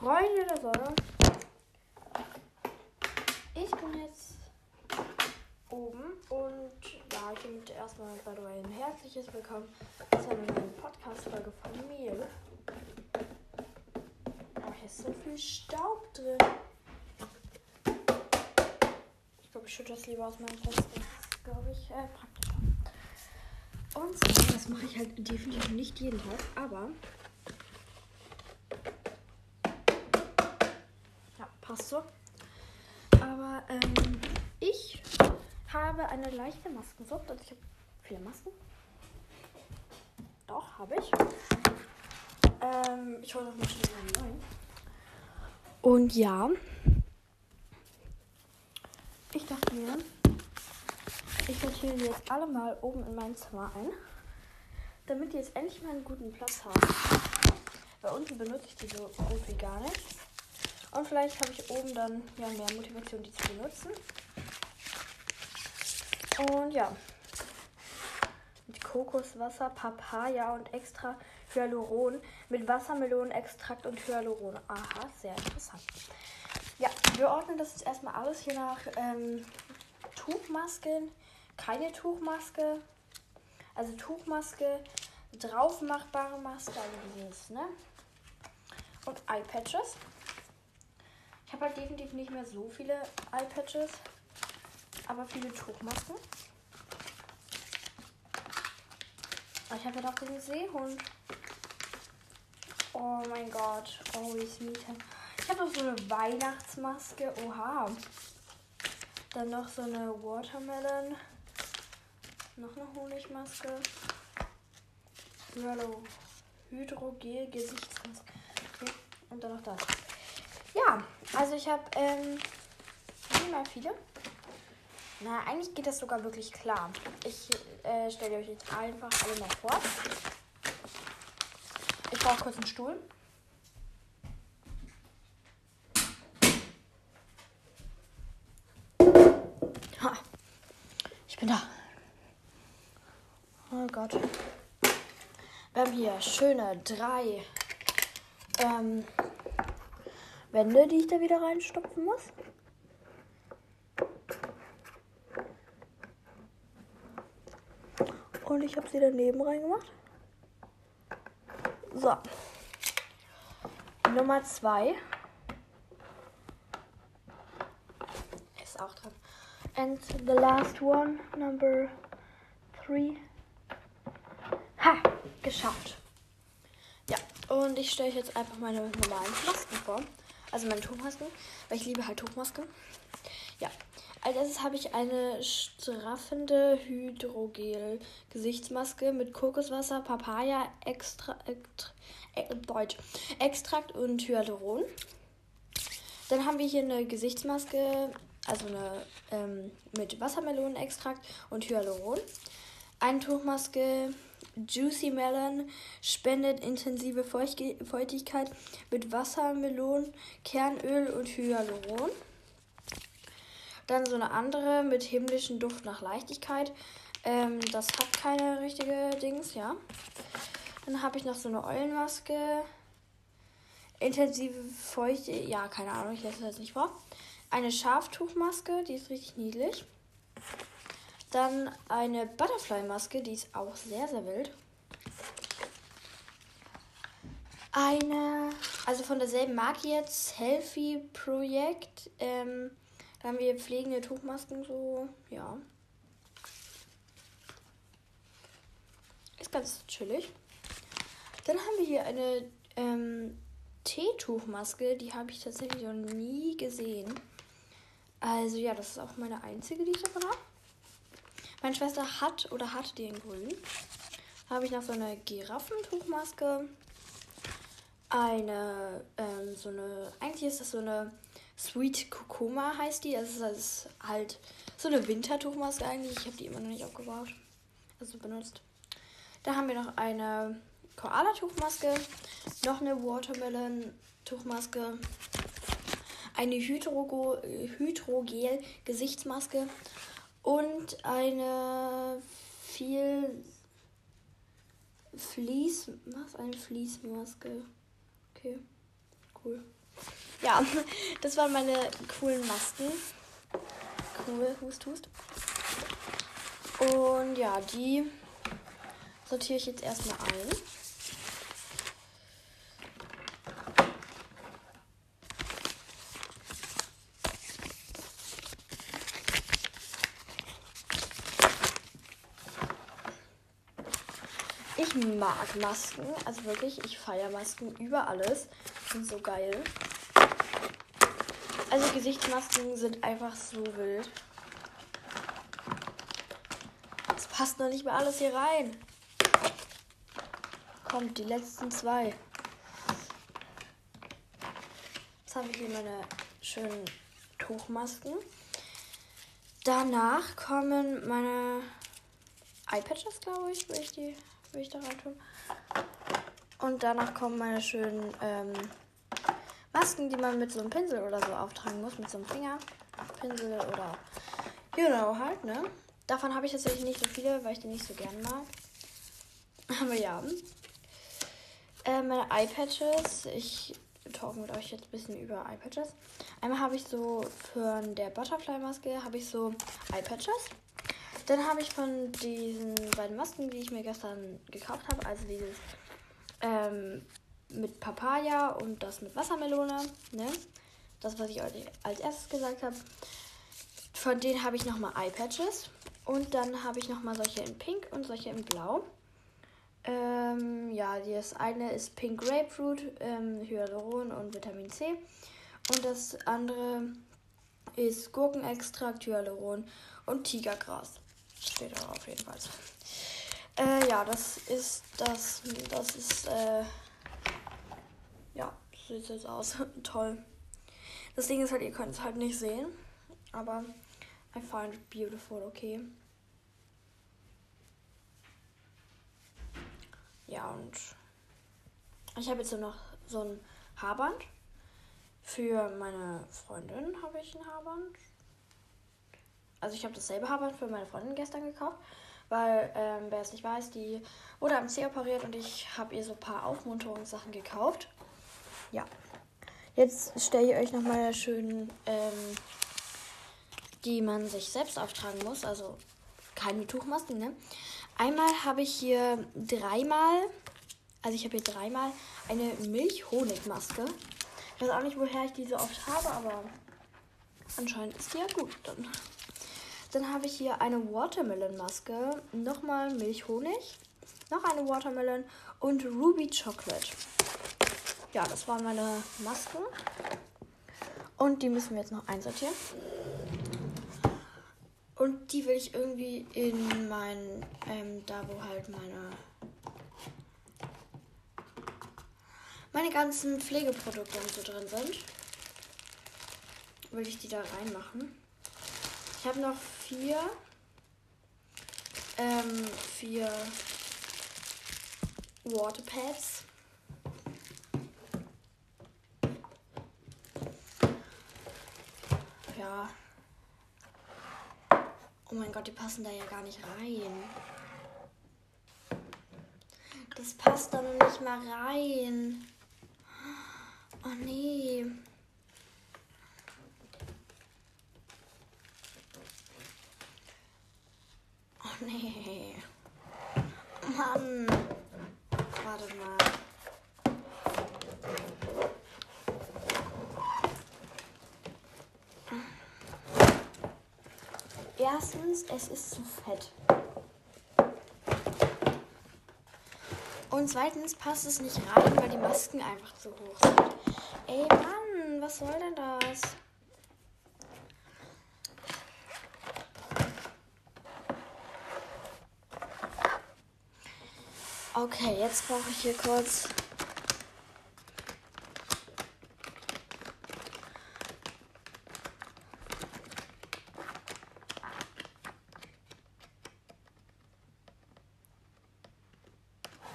Freunde der Sonne. Ich bin jetzt oben und ja, ich bin erstmal by ein herzliches Willkommen zu einer neuen Podcast-Folge von mir. Oh, hier ist so viel Staub drin. Ich glaube, ich schütte das lieber aus meinem Fenster. Glaube ich, äh, praktischer. Und zwar, das mache ich halt definitiv nicht jeden Tag, aber Ja, passt so. Aber ähm, ich habe eine leichte Maskensucht. Also ich habe viele Masken. Doch, habe ich. Ähm, ich hole noch mal schnell einen neuen. Und ja, ich dachte mir, ich sortiere die jetzt alle mal oben in mein Zimmer ein, damit die jetzt endlich mal einen guten Platz haben. Bei unten benutze ich die so gut wie gar nicht. Und vielleicht habe ich oben dann ja mehr Motivation, die zu benutzen. Und ja. Mit Kokoswasser, Papaya und extra Hyaluron. Mit Wassermelonenextrakt und Hyaluron. Aha, sehr interessant. Ja, wir ordnen das jetzt erstmal alles hier nach ähm, Tuchmasken. Keine Tuchmaske. Also Tuchmaske, draufmachbare Maske, also dieses, ne? Und Eye-Patches. Ich habe halt definitiv nicht mehr so viele Eye-Patches, aber viele Tuchmasken. Ich habe ja noch den Seehund. Oh mein Gott. Oh, wie sweet. Ich habe noch so eine Weihnachtsmaske. Oha. Dann noch so eine Watermelon. Noch eine Honigmaske. Hallo. Hydrogel Gesichtsmaske. Okay. Und dann noch das. Also ich habe ähm, mehr viele. Na, eigentlich geht das sogar wirklich klar. Ich äh, stelle euch jetzt einfach alle mal vor. Ich brauche kurz einen Stuhl. Ha. Ich bin da. Oh Gott. Wir haben hier schöne drei ähm, Wände, die ich da wieder reinstopfen muss. Und ich habe sie daneben reingemacht. So. Nummer zwei ist auch drin. And the last one, number three. Ha! Geschafft. Ja, und ich stelle jetzt einfach meine normalen Masken vor. Also meine Tuchmasken, weil ich liebe halt Tuchmasken. Ja, als erstes habe ich eine straffende Hydrogel-Gesichtsmaske mit Kokoswasser, Papaya, Extra, Extra, Deutsch, Extrakt und Hyaluron. Dann haben wir hier eine Gesichtsmaske, also eine ähm, mit Wassermelonenextrakt und Hyaluron. Eine Tuchmaske Juicy Melon spendet intensive Feuchtigkeit mit Wassermelon, Kernöl und Hyaluron. Dann so eine andere mit himmlischen Duft nach Leichtigkeit. Ähm, das hat keine richtige Dings, ja. Dann habe ich noch so eine Eulenmaske. Intensive Feuchte, ja, keine Ahnung, ich lese das jetzt nicht vor. Eine Schaftuchmaske, die ist richtig niedlich. Dann eine Butterfly-Maske, die ist auch sehr, sehr wild. Eine, also von derselben Marke jetzt, Healthy Projekt. Ähm, da haben wir pflegende Tuchmasken so, ja. Ist ganz chillig. Dann haben wir hier eine ähm, Teetuchmaske, die habe ich tatsächlich noch nie gesehen. Also ja, das ist auch meine einzige, die ich davon habe. Meine Schwester hat oder hat die in grün. Habe ich noch so eine Giraffentuchmaske. Eine, ähm, so eine, eigentlich ist das so eine Sweet Kokoma heißt die. Also das ist halt so eine Wintertuchmaske eigentlich. Ich habe die immer noch nicht aufgebaut. Also benutzt. Da haben wir noch eine Koala-Tuchmaske. Noch eine Watermelon-Tuchmaske. Eine Hydrogel-Gesichtsmaske. Und eine viel Fließ. Was? Eine Fließmaske. Okay. Cool. ja, das waren meine coolen Masken. Cool, hust, hust. Und ja, die sortiere ich jetzt erstmal ein. Ich mag Masken, also wirklich, ich feiere Masken über alles. Sind so geil. Also Gesichtsmasken sind einfach so wild. Es passt noch nicht mal alles hier rein. Kommt, die letzten zwei. Jetzt habe ich hier meine schönen Tuchmasken. Danach kommen meine iPatches, glaube ich, will ich die will ich da rein tun. Und danach kommen meine schönen ähm, Masken, die man mit so einem Pinsel oder so auftragen muss, mit so einem Fingerpinsel oder you know halt, ne? Davon habe ich tatsächlich nicht so viele, weil ich die nicht so gern mag. Aber ja. Äh, meine Eyepatches. Ich talk mit euch jetzt ein bisschen über Eyepatches. Einmal habe ich so für der Butterfly-Maske habe ich so Eyepatches. Dann habe ich von diesen beiden Masken, die ich mir gestern gekauft habe, also dieses ähm, mit Papaya und das mit Wassermelone, ne? Das, was ich euch als erstes gesagt habe. Von denen habe ich nochmal Eyepatches. Und dann habe ich nochmal solche in Pink und solche in Blau. Ähm, ja, das eine ist Pink Grapefruit, ähm, Hyaluron und Vitamin C. Und das andere ist Gurkenextrakt, Hyaluron und Tigergras. Steht da auf jeden Fall. Äh, ja, das ist das. Das ist, äh. Ja, so sieht es aus. Toll. Das Ding ist halt, ihr könnt es halt nicht sehen. Aber I find it beautiful, okay. Ja, und ich habe jetzt noch so ein Haarband. Für meine Freundin habe ich ein Haarband. Also ich habe dasselbe Haarband für meine Freundin gestern gekauft. Weil, ähm, wer es nicht weiß, die wurde am C operiert und ich habe ihr so ein paar Aufmunterungssachen gekauft. Ja. Jetzt stelle ich euch noch mal schön, ähm, die man sich selbst auftragen muss. Also keine Tuchmasken, ne? Einmal habe ich hier dreimal, also ich habe hier dreimal eine Milch-Honig-Maske. Ich weiß auch nicht, woher ich die so oft habe, aber anscheinend ist die ja gut dann. Dann habe ich hier eine Watermelon-Maske, nochmal Milch-Honig, noch eine Watermelon und Ruby Chocolate. Ja, das waren meine Masken. Und die müssen wir jetzt noch einsortieren. Und die will ich irgendwie in mein, ähm, da wo halt meine, meine ganzen Pflegeprodukte und so drin sind, will ich die da reinmachen. Ich habe noch vier, ähm, vier Waterpads. Ja. Oh mein Gott, die passen da ja gar nicht rein. Das passt da noch nicht mal rein. Oh nee. Nee. Mann. Warte mal. Erstens, es ist zu fett. Und zweitens passt es nicht rein, weil die Masken einfach zu hoch sind. Ey Mann, was soll denn das? Okay, jetzt brauche ich hier kurz.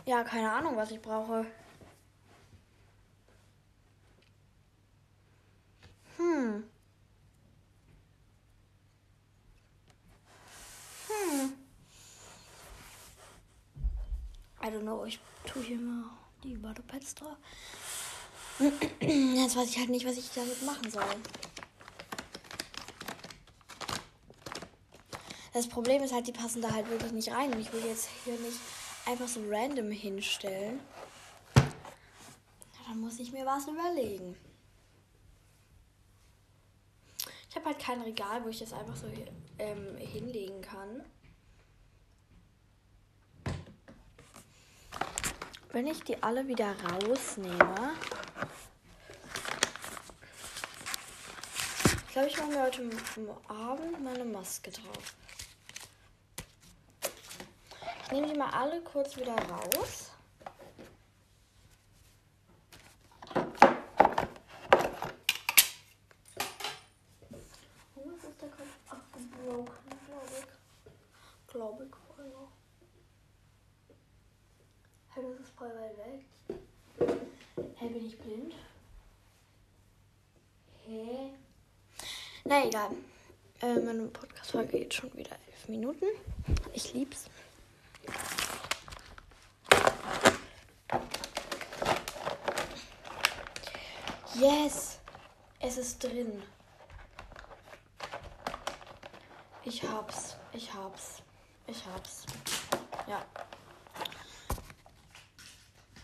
Ja, keine Ahnung, was ich brauche. I don't know, ich tue hier mal die Waterpads drauf. Jetzt weiß ich halt nicht, was ich damit machen soll. Das Problem ist halt, die passen da halt wirklich nicht rein. Und ich will jetzt hier nicht einfach so random hinstellen. Dann muss ich mir was überlegen. Ich habe halt kein Regal, wo ich das einfach so ähm, hinlegen kann. Wenn ich die alle wieder rausnehme, ich glaube, ich mache mir heute Abend meine Maske drauf. Ich nehme die mal alle kurz wieder raus. glaube ich voll Hey, das ist voll weit weg. Hey, bin ich blind? Hä? Na egal. Äh, meine Podcast-Folge geht schon wieder elf Minuten. Ich lieb's. Yes! Es ist drin. Ich hab's. Ich hab's. Ich hab's. Ja.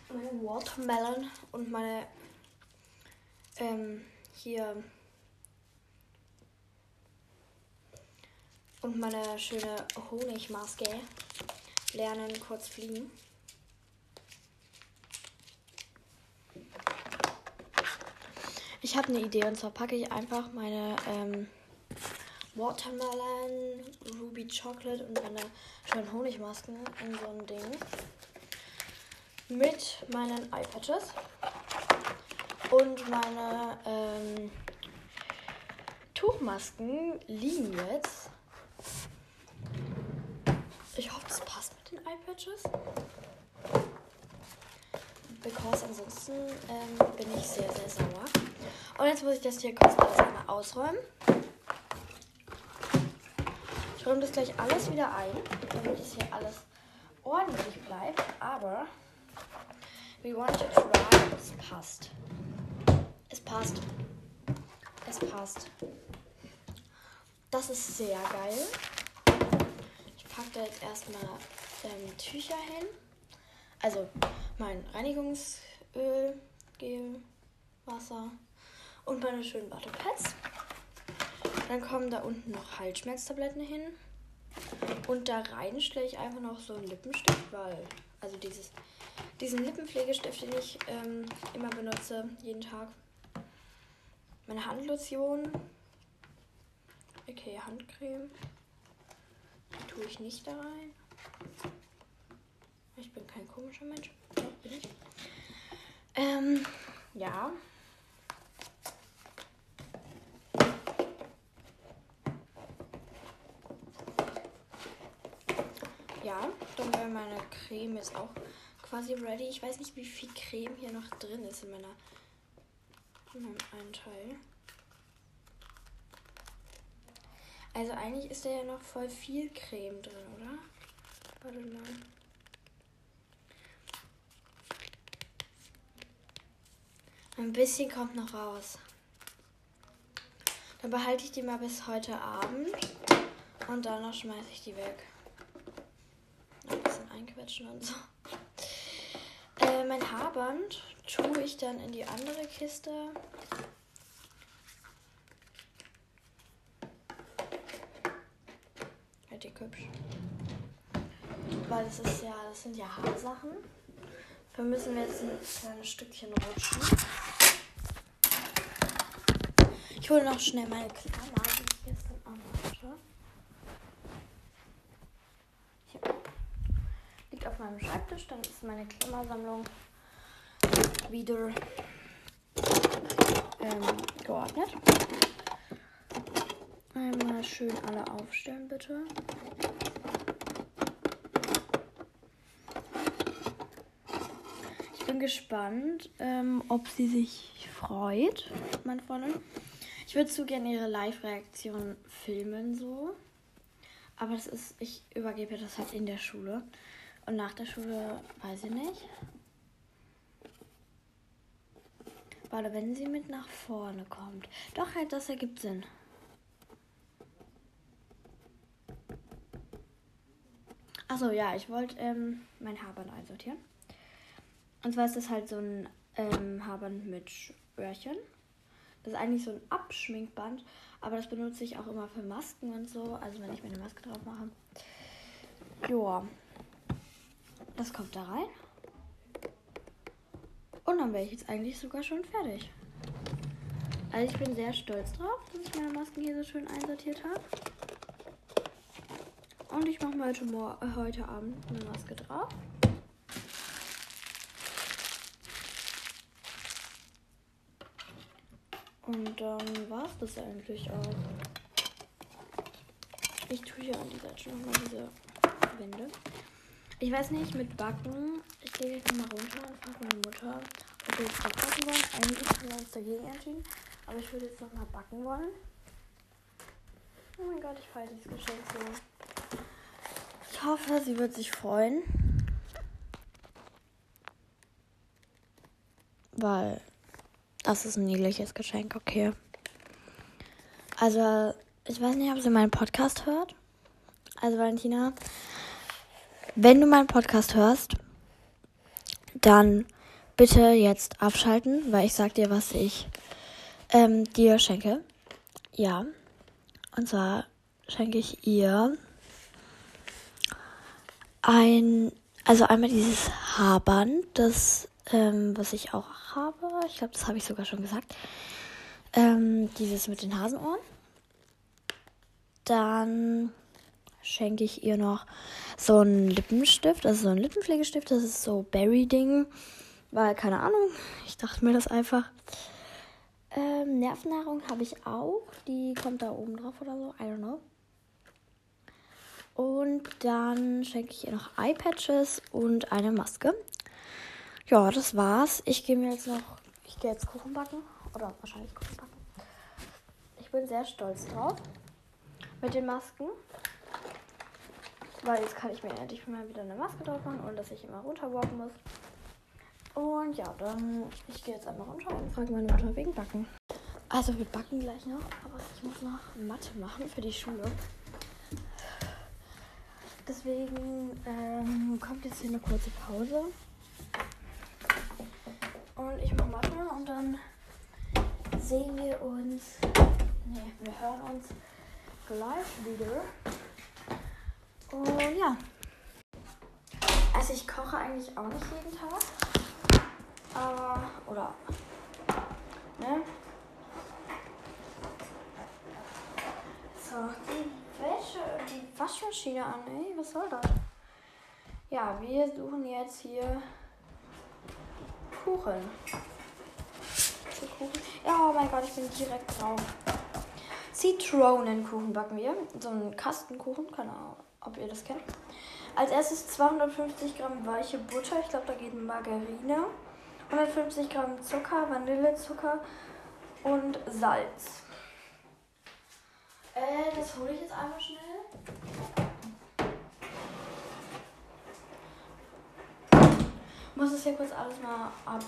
Meine Watermelon und meine ähm, hier und meine schöne Honigmaske lernen kurz fliegen. Ich habe eine Idee und zwar packe ich einfach meine ähm, Watermelon, Ruby Chocolate und meine schönen Honigmasken in so ein Ding. Mit meinen Eyepatches. Und meine ähm, Tuchmasken liegen jetzt. Ich hoffe, das passt mit den Eyepatches. Because ansonsten ähm, bin ich sehr, sehr sauer. Und jetzt muss ich das hier kurz alles einmal ausräumen. Ich räume das gleich alles wieder ein, damit es hier alles ordentlich bleibt. Aber we want to try. Es passt. Es passt. Es passt. Das ist sehr geil. Packe da jetzt erstmal ähm, Tücher hin. Also mein Reinigungsöl, Gel, Wasser und meine schönen Wattepads. Dann kommen da unten noch Halsschmerztabletten hin. Und da rein stelle ich einfach noch so einen Lippenstift, weil, also dieses, diesen Lippenpflegestift, den ich ähm, immer benutze, jeden Tag. Meine Handlotion. Okay, Handcreme. Tue ich nicht da rein. Ich bin kein komischer Mensch. Ja, bin ich. Ähm, ja. ja, dann wäre meine Creme jetzt auch quasi ready. Ich weiß nicht, wie viel Creme hier noch drin ist in meiner in meinem einen Teil. Also eigentlich ist da ja noch voll viel Creme drin, oder? Warte mal. Ein bisschen kommt noch raus. Dann behalte ich die mal bis heute Abend und danach schmeiße ich die weg einquetschen und so. Äh, mein Haarband tue ich dann in die andere Kiste. Halt die hübsch. Weil das ist ja, das sind ja Haarsachen. Da müssen wir jetzt ein kleines Stückchen rutschen. Ich hole noch schnell meine Klammer, die ich gestern anhatte. meinem Schreibtisch. Dann ist meine Klammersammlung wieder ähm, geordnet. Einmal schön alle aufstellen, bitte. Bin gespannt, ähm, ob sie sich freut, meine Freundin. Ich würde zu gerne ihre Live-Reaktion filmen, so. Aber das ist, ich übergebe das halt in der Schule. Und nach der Schule weiß ich nicht. Warte, wenn sie mit nach vorne kommt. Doch, halt, das ergibt Sinn. Achso, ja, ich wollte ähm, mein Haarband einsortieren. Und zwar ist das halt so ein ähm, Haarband mit Öhrchen. Das ist eigentlich so ein Abschminkband, aber das benutze ich auch immer für Masken und so. Also wenn ich mir eine Maske drauf mache. Joa. Das kommt da rein. Und dann wäre ich jetzt eigentlich sogar schon fertig. Also ich bin sehr stolz drauf, dass ich meine Masken hier so schön einsortiert habe. Und ich mache mir heute, äh, heute Abend eine Maske drauf. Und dann war es das eigentlich auch. Ich tue hier an dieser Seite nochmal diese Wände. Ich weiß nicht, mit Backen. Ich gehe jetzt mal runter und frage meine Mutter, ob wir jetzt backen wollen. Eigentlich haben wir uns dagegen entschieden. Aber ich würde jetzt noch mal backen wollen. Oh mein Gott, ich feiere dieses Geschenk so. Ich hoffe, sie wird sich freuen. Weil das ist ein niedliches Geschenk, okay. Also, ich weiß nicht, ob sie meinen Podcast hört. Also, Valentina, wenn du meinen Podcast hörst, dann bitte jetzt abschalten, weil ich sag dir, was ich ähm, dir schenke. Ja. Und zwar schenke ich ihr ein, also einmal dieses Haarband, das, ähm, was ich auch habe. Ich glaube, das habe ich sogar schon gesagt. Ähm, dieses mit den Hasenohren. Dann schenke ich ihr noch so einen Lippenstift, also so ein Lippenpflegestift. Das ist so Berry-Ding. Weil, keine Ahnung, ich dachte mir das einfach. Ähm, Nervennahrung habe ich auch. Die kommt da oben drauf oder so. I don't know. Und dann schenke ich ihr noch Eyepatches und eine Maske. Ja, das war's. Ich gehe mir jetzt noch. Ich gehe jetzt Kuchen backen. Oder wahrscheinlich Kuchen backen. Ich bin sehr stolz drauf. Mit den Masken. Weil jetzt kann ich mir endlich mal wieder eine Maske drauf machen und dass ich immer runterwalken muss. Und ja, dann ich gehe jetzt einmal runter und frage meine Mutter wegen Backen. Also wir backen gleich noch, aber ich muss noch Mathe machen für die Schule. Deswegen ähm, kommt jetzt hier eine kurze Pause. Ich mache Mathe und dann sehen wir uns. Nee, wir hören uns gleich wieder. Und ja. Also ich koche eigentlich auch nicht jeden Tag. Aber, oder, ne? So, die Wäsche, die Waschmaschine an, ey, was soll das? Ja, wir suchen jetzt hier Kuchen. Kuchen. Ja, oh mein Gott, ich bin direkt drauf. Zitronenkuchen backen wir. So einen Kastenkuchen, keine Ahnung, ob ihr das kennt. Als erstes 250 Gramm weiche Butter. Ich glaube, da geht Margarine. 150 Gramm Zucker, Vanillezucker und Salz. Äh, das hole ich jetzt einmal schnell. Muss es hier kurz alles mal ab.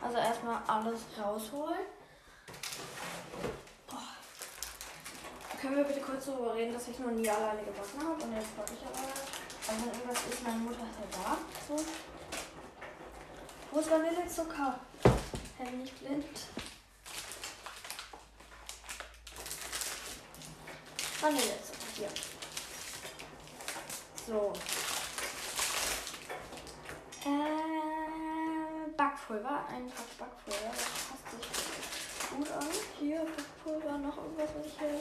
Also erstmal alles rausholen. Boah. Können wir bitte kurz darüber reden, dass ich noch nie alleine gebacken habe und jetzt backe ich alleine. Also wenn irgendwas ist, meine Mutter ist ja da. So. Wo ist Vanillezucker? Hey, nicht blind. Vanillezucker, hier. So. Äh, Backpulver, ein Pack Backpulver, das passt sich gut an. Hier Backpulver, noch irgendwas, was ich hier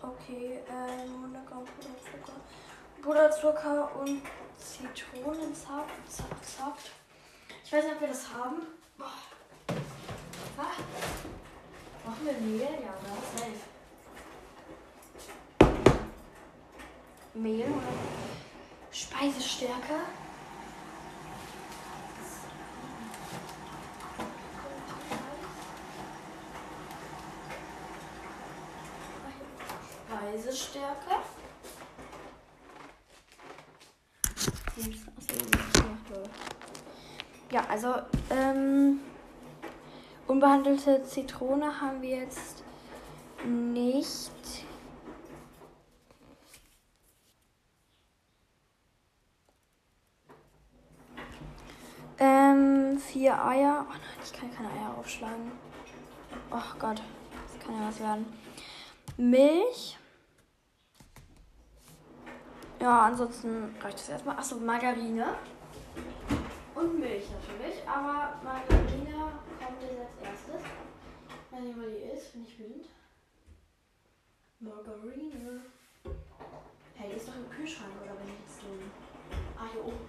Okay, ähm, 100 Gramm Puderzucker. Puderzucker und Zitronensaft. Ich weiß nicht, ob wir das haben. Boah. Was? Machen wir Mehl? Ja, da safe. Mehl oder Speisestärke. Stärke. Ja, also ähm, unbehandelte Zitrone haben wir jetzt nicht. Ähm, vier Eier. Oh nein, ich kann keine Eier aufschlagen. Oh Gott, das kann ja was werden. Milch. Ja, ansonsten reicht das erstmal. Achso, Margarine. Und Milch natürlich. Aber Margarine kommt jetzt als erstes. Ich weiß nicht, wo die ist, bin ich blind. Margarine. Hey, die ist doch im Kühlschrank, oder bin ich jetzt dumm? Ah, hier oben.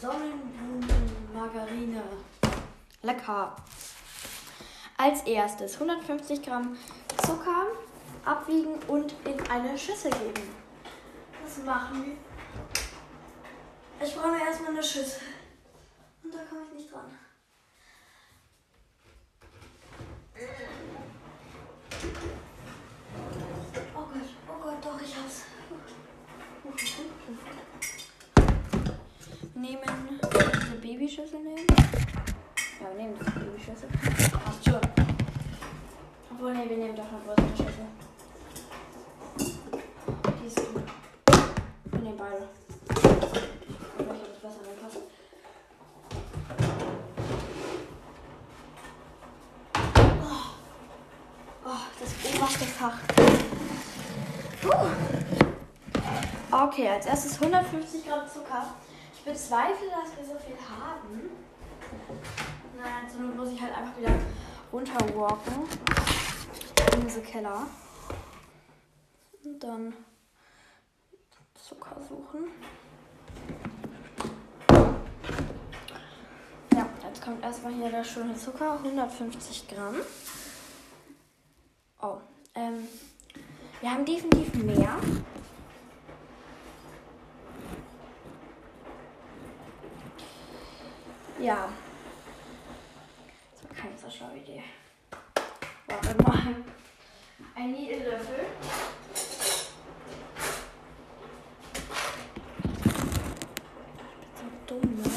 Sonnenblumenmargarine. Lecker. Als erstes 150 Gramm Zucker abwiegen und in eine Schüssel geben. Was machen wir? Ich brauche erstmal eine Schüssel. Da komme ich nicht dran. Oh Gott, oh Gott, doch, ich hab's. Nehmen eine Babyschüssel nehmen. Ja, wir nehmen die Babyschüssel. Passt schon. Obwohl, nee, wir nehmen doch eine größere Schüssel. Die ist gut. Wir nehmen beide. Welcher das besser reinpasst. Oh. oh, das oberste Fach. Uh. Okay, als erstes 150 Gramm Zucker. Ich bezweifle, dass wir so viel haben. Nein, so muss ich halt einfach wieder runterwalken in diese Keller. Und dann Zucker suchen. Ja, jetzt kommt erstmal hier der schöne Zucker, 150 Gramm. Oh, ähm, wir haben definitiv mehr. Ja. Das war keine so schlaue Idee. Warte mal. Ein Niedellöffel. So dumm, ne?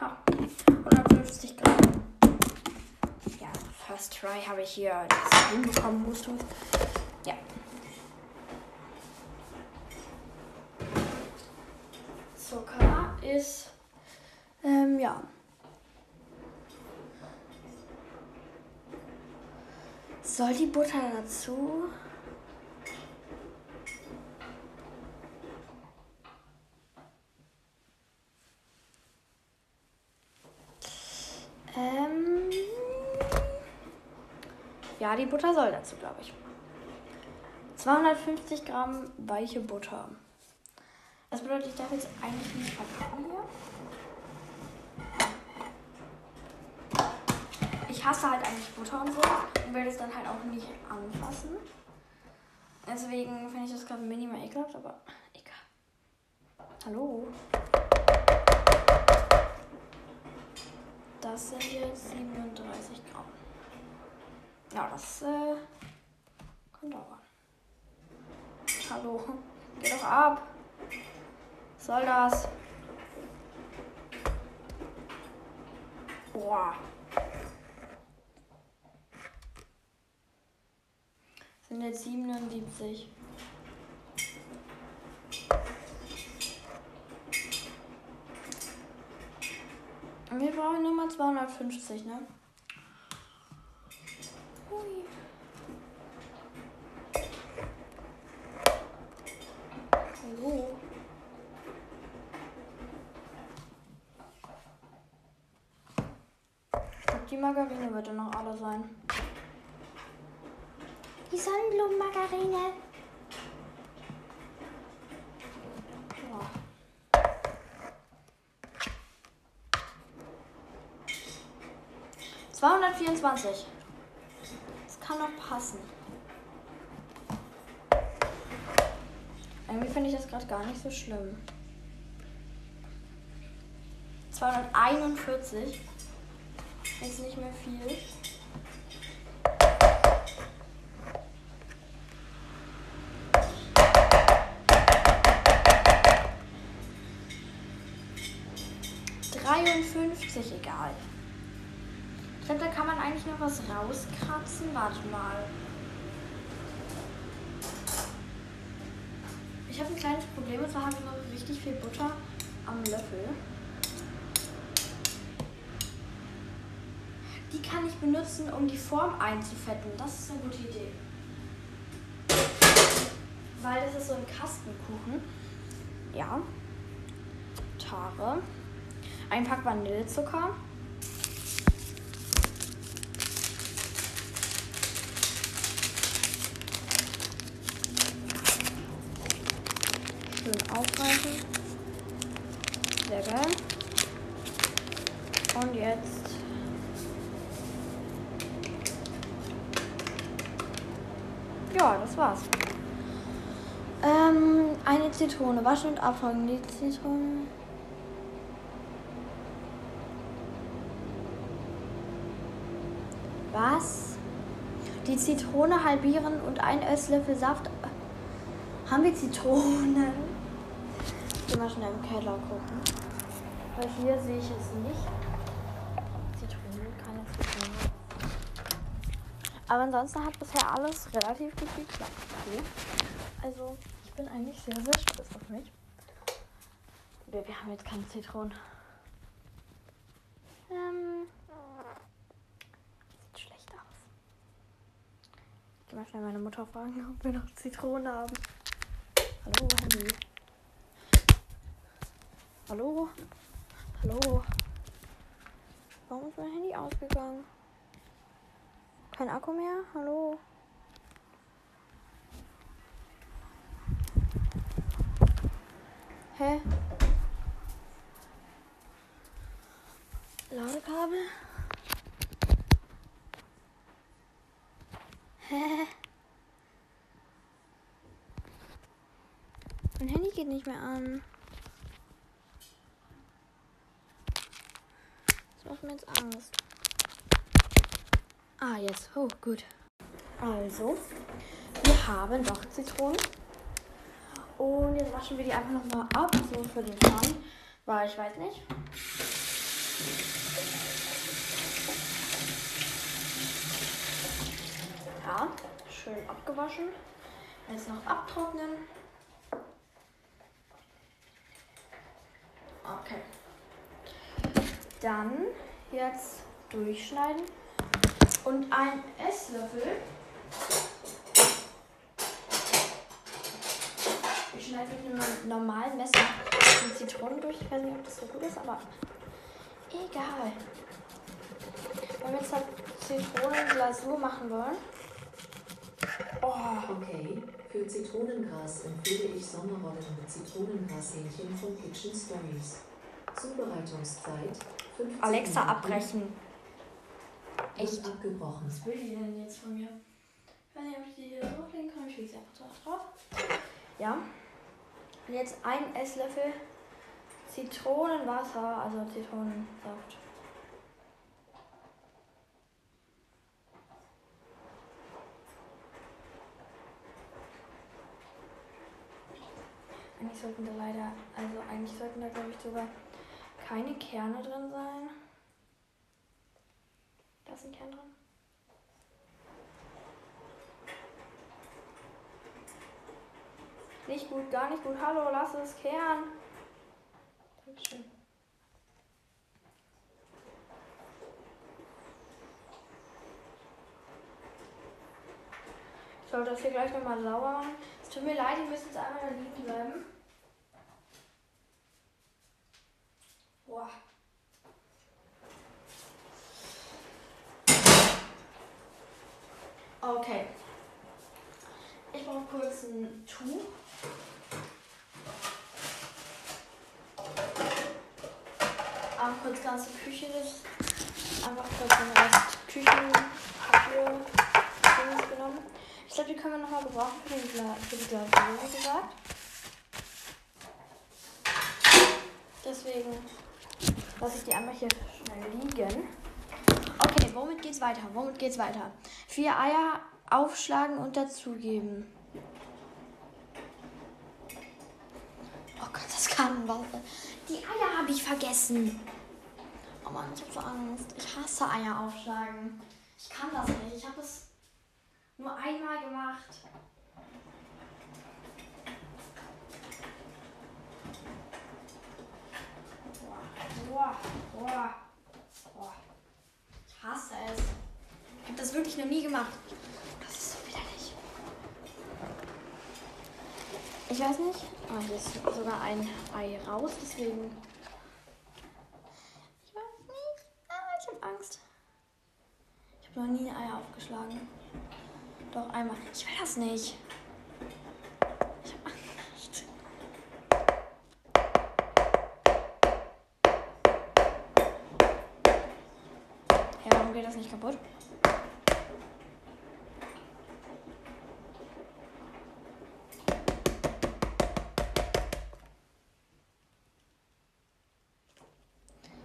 Ha. 150 Gramm. Ja, First Try habe ich hier das hinbekommen, musst du. Ja. Zucker ist, ähm, ja. Soll die Butter dazu? Ähm, die Butter soll dazu, glaube ich. 250 Gramm weiche Butter. Das bedeutet, ich darf jetzt eigentlich nicht verpacken hier. Ich hasse halt eigentlich Butter und so und will das dann halt auch nicht anfassen. Deswegen finde ich das gerade minimal ekelhaft, aber egal. Hallo? Das sind jetzt 37 Gramm. Ja, das äh, kann dauern. Hallo? Geh doch ab. Was soll das? Boah. Sind jetzt 77. Und wir brauchen nur mal 250, ne? Hui. Hallo. Ich glaube, die Margarine wird dann noch alle sein. Die Sonnenblumenmargarine. Ja. Zweihundertvierundzwanzig. Das kann noch passen. Irgendwie finde ich das gerade gar nicht so schlimm. 241. Ist nicht mehr viel. Dreiundfünfzig, egal. Kann man eigentlich noch was rauskratzen. Warte mal. Ich habe ein kleines Problem, und zwar habe ich noch richtig viel Butter am Löffel. Die kann ich benutzen, um die Form einzufetten. Das ist eine gute Idee. Weil das ist so ein Kastenkuchen. Ja. Tare. Ein Pack Vanillezucker. Schön aufreißen. Sehr geil. Und jetzt Ja, das war's. Ähm, eine Zitrone. Waschen und abfangen. Die Zitrone. Was? Die Zitrone halbieren und ein Esslöffel Saft. Haben wir Zitrone? Ich geh mal schnell im Keller gucken. Weil hier sehe ich es nicht. Zitrone, keine Zitrone. Aber ansonsten hat bisher alles relativ gut geklappt. Okay. Also, ich bin eigentlich sehr, sehr stolz auf mich. Wir, wir haben jetzt keine Zitronen. Ähm, sieht schlecht aus. Ich geh mal schnell meine Mutter fragen, ob wir noch Zitronen haben. Hallo, Handy. Hallo? Hallo? Warum ist mein Handy ausgegangen? Kein Akku mehr? Hallo? Hä? Ladekabel? Hä? Mein Handy geht nicht mehr an. Macht mir jetzt Angst. Ah, jetzt. Oh, gut. Also, wir haben doch Zitronen. Und jetzt waschen wir die einfach nochmal ab, so für den Fun. Weil ich weiß nicht. Ja, schön abgewaschen. Jetzt noch abtrocknen. Okay. Dann jetzt durchschneiden und ein Esslöffel. Ich schneide mit einem normalen Messer die Zitronen durch. Ich weiß nicht, ob das so gut ist, aber egal. Wenn wir jetzt halt Zitronenglasur machen wollen. Oh. Okay, für Zitronengras empfehle ich Sommerrollen mit Zitronengrashähnchen von Kitchen Stories. Zubereitungszeit 15 Alexa abbrechen. Echt? Abgebrochen. Was will die denn jetzt von mir? Ich weiß nicht, ob ich die hier drauflegen kann. Ich lege sie einfach drauf. Ja. Und jetzt ein Esslöffel Zitronenwasser, also Zitronensaft. Eigentlich sollten da leider, also eigentlich sollten da glaube ich sogar keine Kerne drin sein. Da ist ein Kern drin. Nicht gut, gar nicht gut. Hallo, lass es kehren. Dankeschön. Ich sollte das hier gleich nochmal sauber machen. Es tut mir leid, ihr müsst jetzt einmal liegen bleiben. Boah. Okay. Ich brauche kurz ein Tuch. Einmal kurz ganze Küche durch. Einfach kurz den Rest Küchenpapier genommen. Ich glaube, die können wir nochmal gebrauchen für, für die Glasur, wie gesagt. Deswegen lasse ich die einmal hier schnell liegen. Okay, womit geht's weiter? Womit geht's weiter? Vier Eier aufschlagen und dazugeben. Oh Gott, das kann. Die Eier habe ich vergessen. Oh Mann, ich habe so Angst. Ich hasse Eier aufschlagen. Ich kann das nicht. Ich habe es nur einmal gemacht. Boah, boah, boah. Ich hasse es. Ich habe das wirklich noch nie gemacht. Das ist so widerlich. Ich weiß nicht. Oh, hier ist sogar ein Ei raus, deswegen. Ich weiß nicht. Ah, ich habe Angst. Ich habe noch nie ein Ei aufgeschlagen. Doch einmal. Ich will das nicht. Ich habe Angst. Ja, warum geht das nicht kaputt?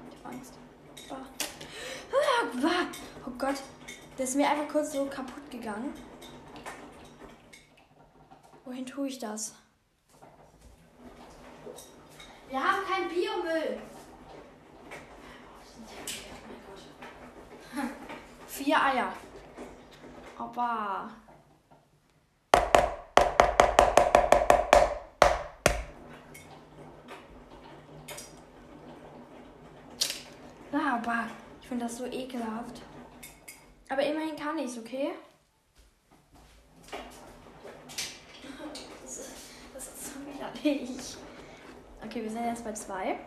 Ich habe Angst. Ah. Oh Gott. Der ist mir einfach kurz so kaputt gegangen. Wohin tue ich das? Wir haben keinen Biomüll. Vier Eier. Aber. Ah, aber ich finde das so ekelhaft. Aber immerhin kann ich es, okay? Das ist, so widerlich. Okay, wir sind jetzt bei zwei.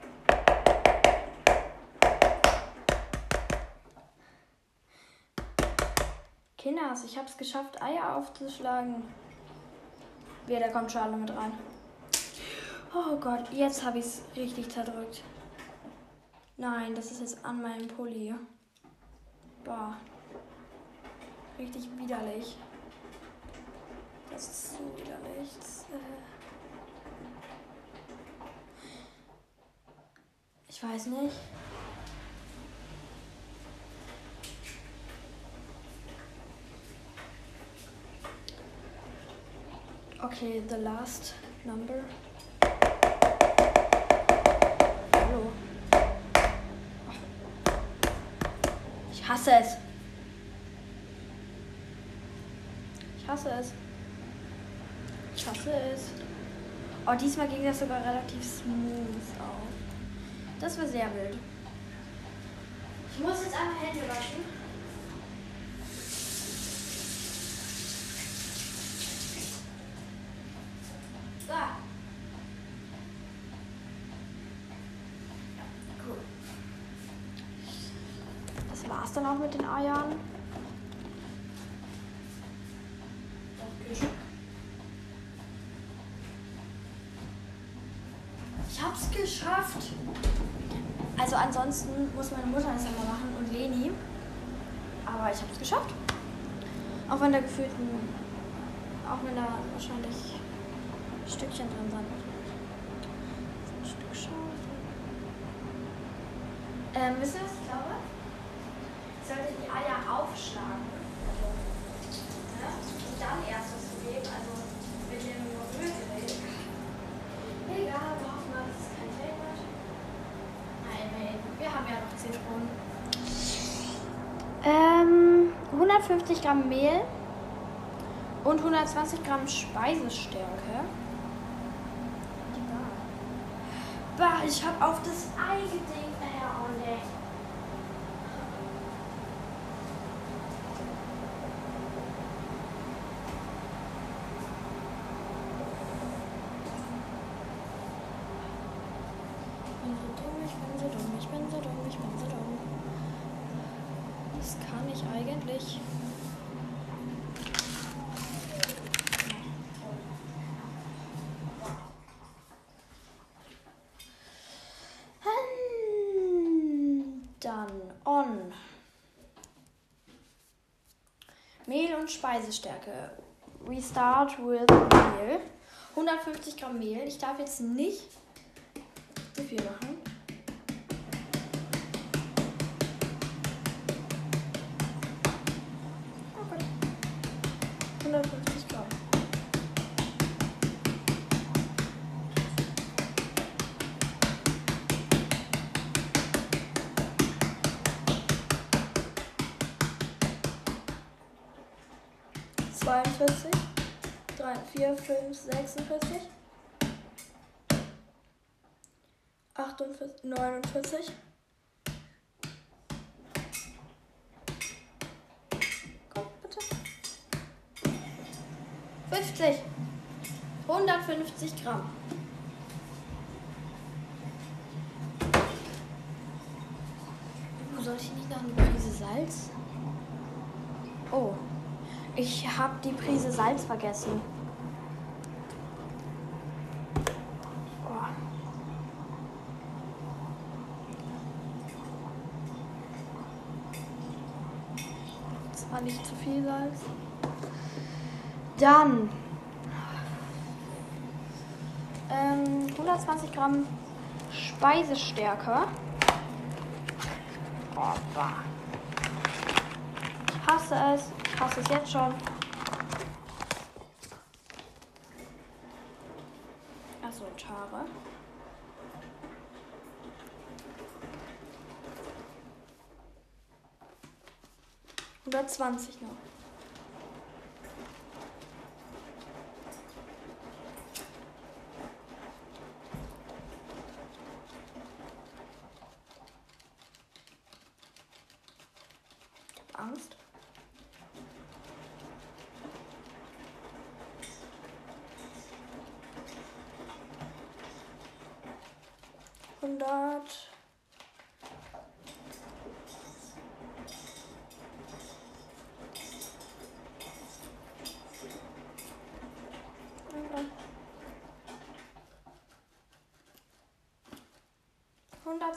Kinders, ich habe es geschafft, Eier aufzuschlagen. Wer, da kommt Charlotte mit rein. Oh Gott, jetzt habe ich es richtig zerdrückt. Nein, das ist jetzt an meinem Pulli. Boah. Richtig widerlich. Das ist so widerlich. Das, äh ich weiß nicht. Okay, the last number. Hallo. Ich hasse es. Ich hasse es. Ich hasse es. Oh, diesmal ging das sogar relativ smooth auf. Das war sehr wild. Ich muss jetzt einmal Hände waschen. So. Cool. Das war's dann auch mit den Eiern. Ich hab's geschafft. Also ansonsten muss meine Mutter es immer machen und Leni. Aber ich hab's geschafft. Auch wenn da gefühlten, auch wenn da wahrscheinlich Stückchen drin sind. Ein Stück Schafe. Ähm, wisst ihr, was ich glaube? Ich sollte die Eier aufschlagen. Also, ne? Und dann erst das zu geben. Also, mit dem Rührgerät. Egal, wir hoffen mal, dass es kein Fail wird. Nein, nein, wir haben ja noch 10 Spuren. Ähm, 150 Gramm Mehl und 120 Gramm Speisestärke. Bah, ich hab auf das Ei gedingt. Naja, oh ne. Ich bin so dumm, ich bin so dumm, ich bin so dumm, ich bin so dumm. Das kann ich eigentlich. Hm, Dann on. Mehl und Speisestärke. We start with Mehl. 150 Gramm Mehl. Ich darf jetzt nicht Wie viel machen? 46, 48, 49. Komm, bitte. 50. 150 Gramm. Soll ich nicht noch eine Prise Salz? Oh, ich habe die Prise Salz vergessen. Dann ähm, 120 Gramm Speisestärke. Oh, bah. Ich hasse es. Ich hasse es jetzt schon. Achso, Tare. Hundertzwanzig noch.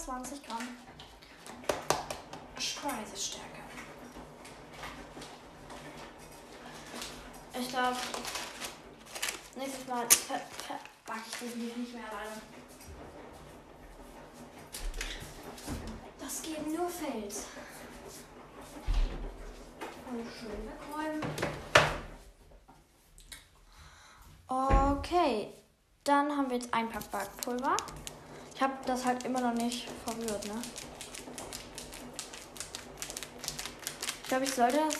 20 Gramm Speisestärke. Ich glaube, nächstes Mal backe ich definitiv nicht mehr alleine. Das geht nur Fels. Und schön wegräumen. Okay, dann haben wir jetzt ein Pack Backpulver. Ich habe das halt immer noch nicht verrührt, ne? Ich glaube, ich sollte das.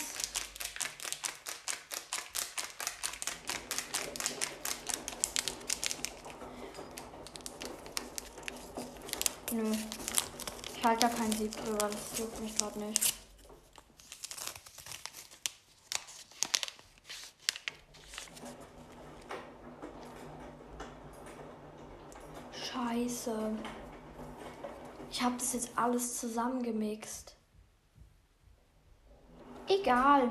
Nö. Ich halte da kein Sieb drüber, das juckt mich gerade nicht. Scheiße. Das jetzt alles zusammengemixt. Egal.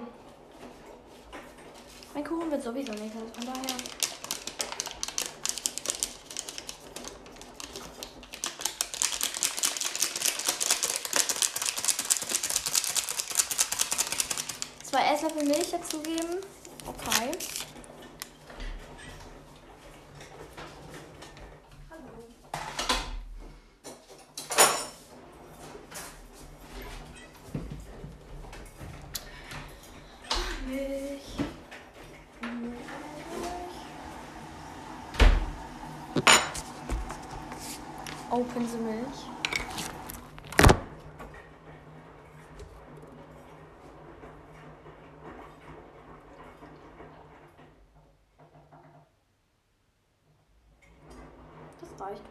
Mein Kuchen wird sowieso nicht, also von daher. Zwei Esslöffel Milch dazugeben. Okay. Milch. Open the Milch. Das reicht.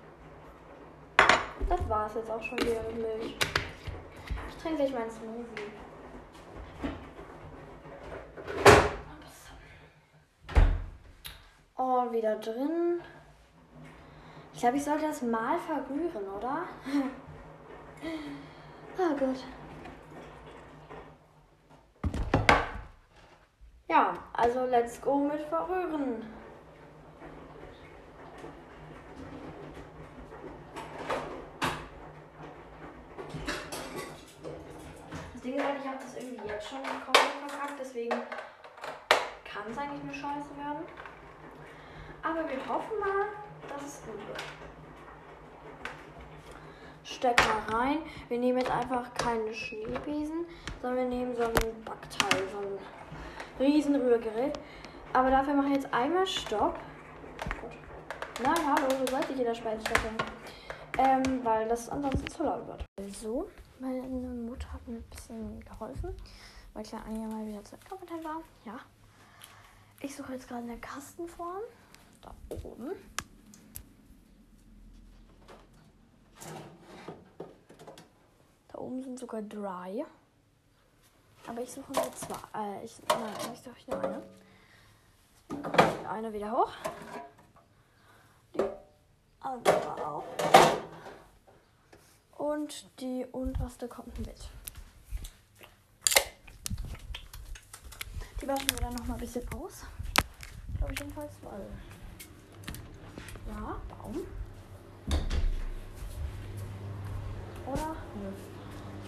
Das war's jetzt auch schon wieder mit Milch. Ich trinke gleich meinen Smoothie. Oh, wieder drin. Ich glaube, ich sollte das mal verrühren, oder? Ah, gut. Ja, also let's go mit verrühren. Das Ding ist halt, ich habe das irgendwie jetzt schon komplett verkackt, deswegen kann es eigentlich nur scheiße werden. Aber wir hoffen mal, dass es gut stecken wir rein. Wir nehmen jetzt einfach keine Schneebesen, sondern wir nehmen so ein Backteil, so ein riesen Rührgerät. Aber dafür mache ich jetzt einmal Stopp. Nein, hallo, du sollst nicht in der Speise stecken. Ähm, weil das ansonsten zu laut wird. So, meine Mutter hat mir ein bisschen geholfen, weil Klein Anja mal wieder zu kompetent war. Ja. Ich suche jetzt gerade eine Kastenform. Da oben. Da oben sind sogar drei. Aber ich suche nur zwei. Äh, ich, nein, ich suche nur eine. Eine wieder hoch. Die andere auch. Und die unterste kommt mit. Die waschen wir dann noch mal ein bisschen aus. Glaube ich jedenfalls, weil. Ja, Baum. Oder? Nö.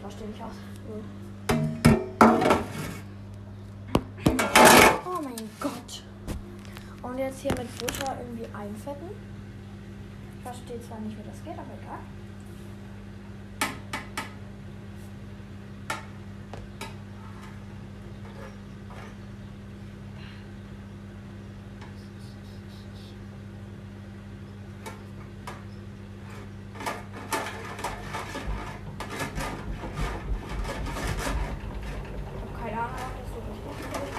Ich den nicht aus. Nö. Oh mein Gott. Und jetzt hier mit Butter irgendwie einfetten. Ich verstehe zwar nicht, wie das geht, aber egal. Ich habe keine Ahnung, ob das so richtig ist.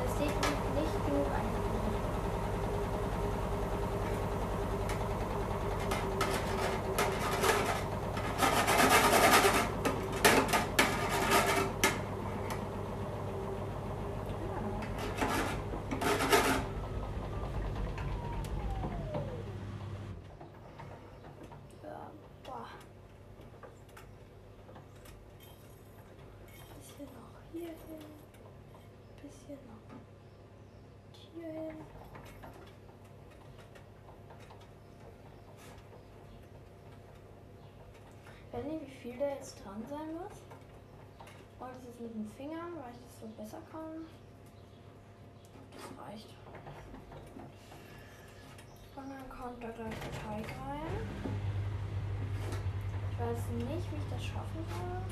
Das sieht nicht, nicht genug ein. Ja, boah. Bisschen noch hier hin. Bisschen noch hier hin. Ich weiß nicht, wie viel da jetzt dran sein muss. Und das ist mit den Fingern, weil ich das so besser kann. Das reicht. Und dann kommt da gleich der Teig rein. Ich weiß nicht, wie ich das schaffen soll.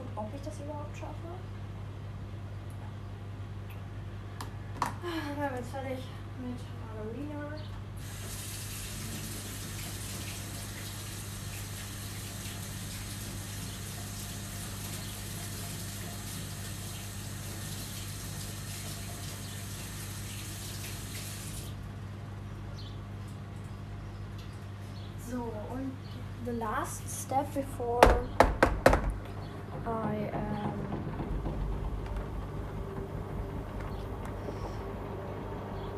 Und ob ich das überhaupt schaffe. Werden wir jetzt fertig mit Margarine. So, und the last step before I um,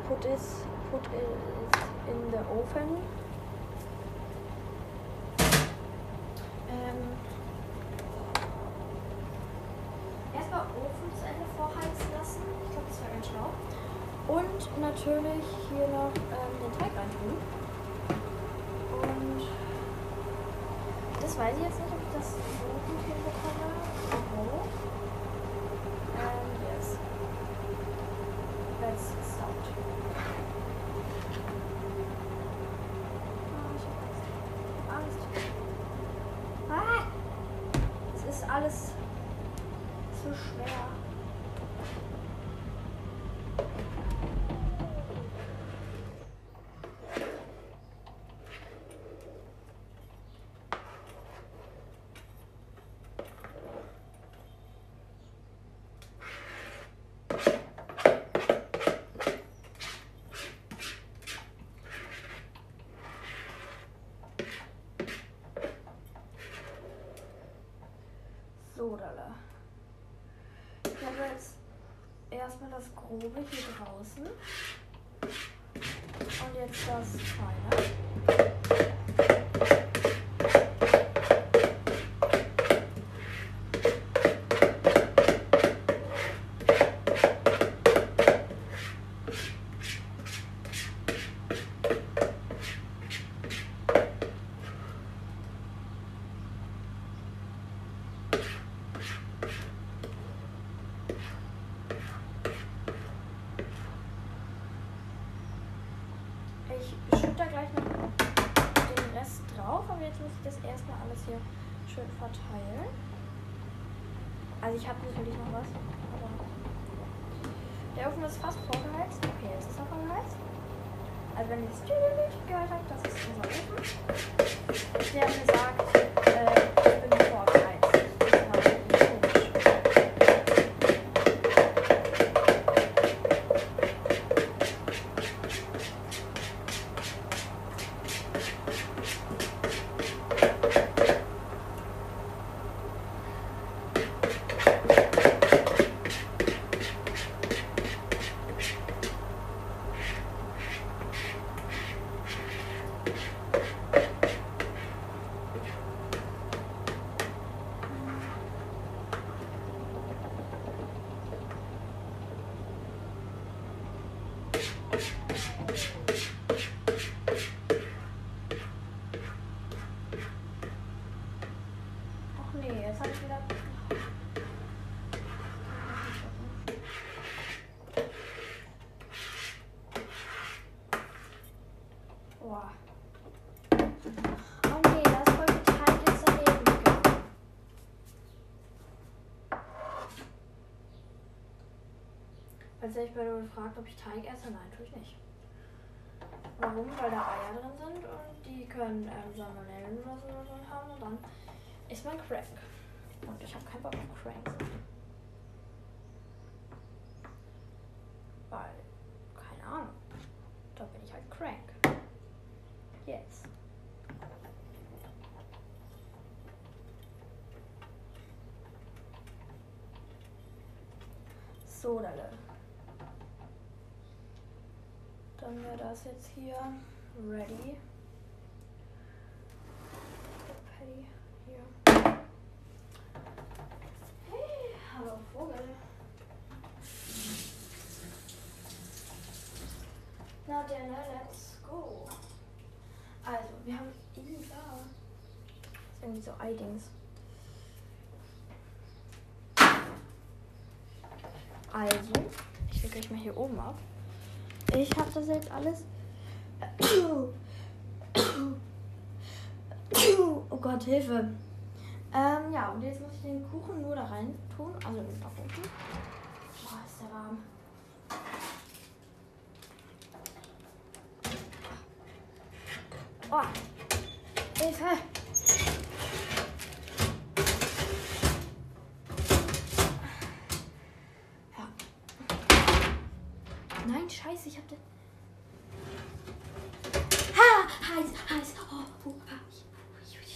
put this put it in the oven. Ähm, erstmal Ofen zu Ende vorheizen lassen. Ich glaube, das wäre ganz schlau. Und natürlich hier noch ähm, den Teig reintun. Das weiß ich jetzt nicht, ob ich das so gut hinbekomme. So. And yes. Let's start. Ah, ich hab Angst. Angst. Ah! Es ist alles zu schwer. Dalla. Ich habe jetzt erstmal das Grobe hier draußen. Und jetzt das Feine. Erstmal alles hier schön verteilen. Also ich habe natürlich noch was, aber der Ofen ist fast vorgeheizt. Okay, es ist auch vorgeheizt. Also wenn ihr das gehört habt, das ist unser Ofen. Der mir sagt, äh, ich bin vorgeheizt. Das war irgendwie komisch. Ach nee, jetzt habe ich wieder. Boah. Oh nee, da ist voll viel Teig jetzt daneben gegangen. Ich werde gefragt, ob ich Teig esse. Nein, tue ich nicht. Warum? Weil da Eier drin sind und die können ähm, Salmonellen oder so drin haben und dann ist man crank. Und ich habe keinen Bock auf Cranks. Weil, keine Ahnung. Da bin ich halt crank. Yes. So, Dalle. Dann wäre das jetzt hier ready. Patty, hier. Hey, hallo Vogel. Na let's go. Also, wir haben ihn da. ist irgendwie so Eidings. Also, ich lege euch mal hier oben ab. Ich habe das jetzt alles. Oh Gott, Hilfe. Ähm, ja, und jetzt muss ich den Kuchen nur da rein tun, also in den Backofen. Boah, ist der warm. Oh, Hilfe. Ja. Nein, scheiße, ich hab den. Ha! Heiß, heiß. Oh, uh, ah, ui, ui, ui.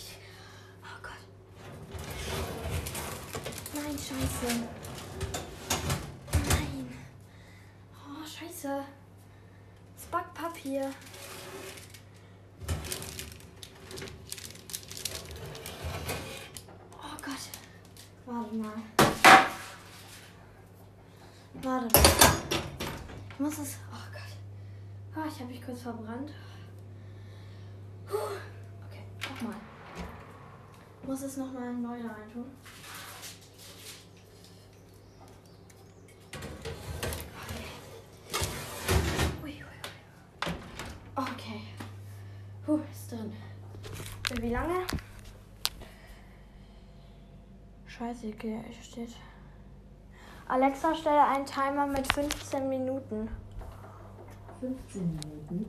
oh Gott. Nein, scheiße. Nein. Oh, scheiße. Das Backpapier. Oh Gott. Warte mal. Warte mal. Ich muss es. Oh Gott. Ah, ich habe mich kurz verbrannt. Puh. Okay, nochmal. Ich muss es nochmal neu reintun. Ui, ui, ui. Okay. Puh, ist drin. Für wie lange? Scheiße, okay, hier steht. Alexa, stelle einen Timer mit 15 Minuten. 15 Minuten.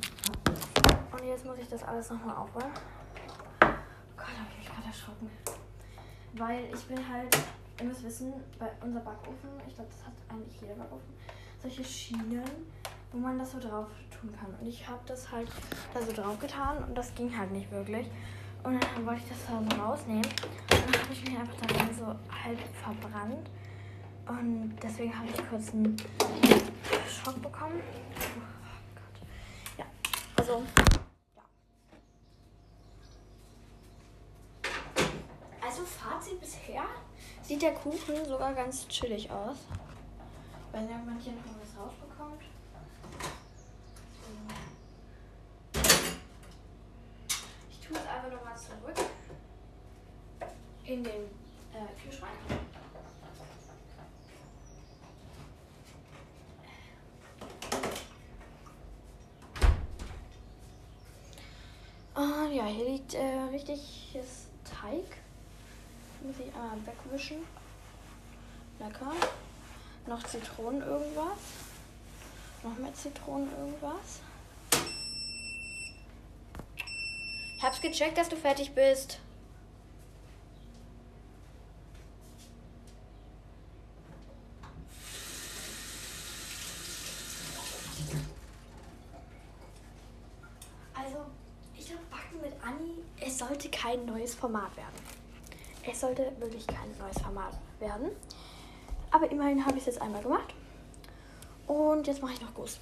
Und jetzt muss ich das alles nochmal aufräumen. Oh Gott, habe ich mich gerade erschrocken. Weil ich bin halt, ihr müsst wissen, bei unser Backofen, ich glaube, das hat eigentlich jeder Backofen, solche Schienen, wo man das so drauf tun kann. Und ich habe das halt da so drauf getan und das ging halt nicht wirklich. Und dann wollte ich das da so rausnehmen. Und dann habe ich mich einfach daran so halb verbrannt. Und deswegen habe ich kurz einen Schock bekommen. Oh Gott. Ja, also, ja. Also Fazit bisher sieht der Kuchen sogar ganz chillig aus. Ich weiß nicht, hier noch was rausbekommt. Ich tue es einfach nochmal zurück in den äh, Kühlschrank. Ah, ja, hier liegt äh, richtiges Teig. Muss ich einmal wegwischen. Lecker. Noch Zitronen irgendwas. Noch mehr Zitronen irgendwas. Ich hab's gecheckt, dass du fertig bist. Also, ich glaube, Backen mit Anni, es sollte kein neues Format werden. Es sollte wirklich kein neues Format werden. Aber immerhin habe ich es jetzt einmal gemacht. Und jetzt mache ich noch Guss.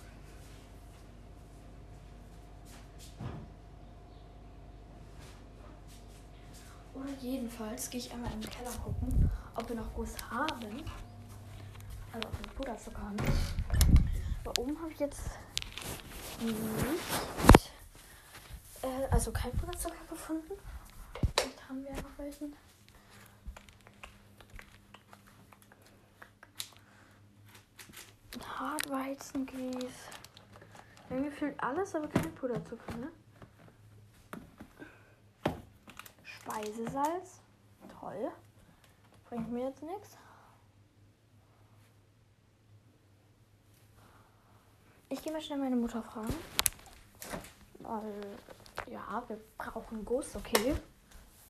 Oder jedenfalls gehe ich einmal in den Keller gucken, ob wir noch Guss haben. Also ob wir Puderzucker haben. Aber oben habe ich jetzt nicht. Äh, also kein Puderzucker gefunden. Haben wir noch welchen. Hartweizengrieß. Mir fehlt alles, aber kein Puderzucker, ne? Speisesalz. Toll. Bringt mir jetzt nichts. Ich gehe mal schnell meine Mutter fragen. Weil, ja, wir brauchen Guss, okay.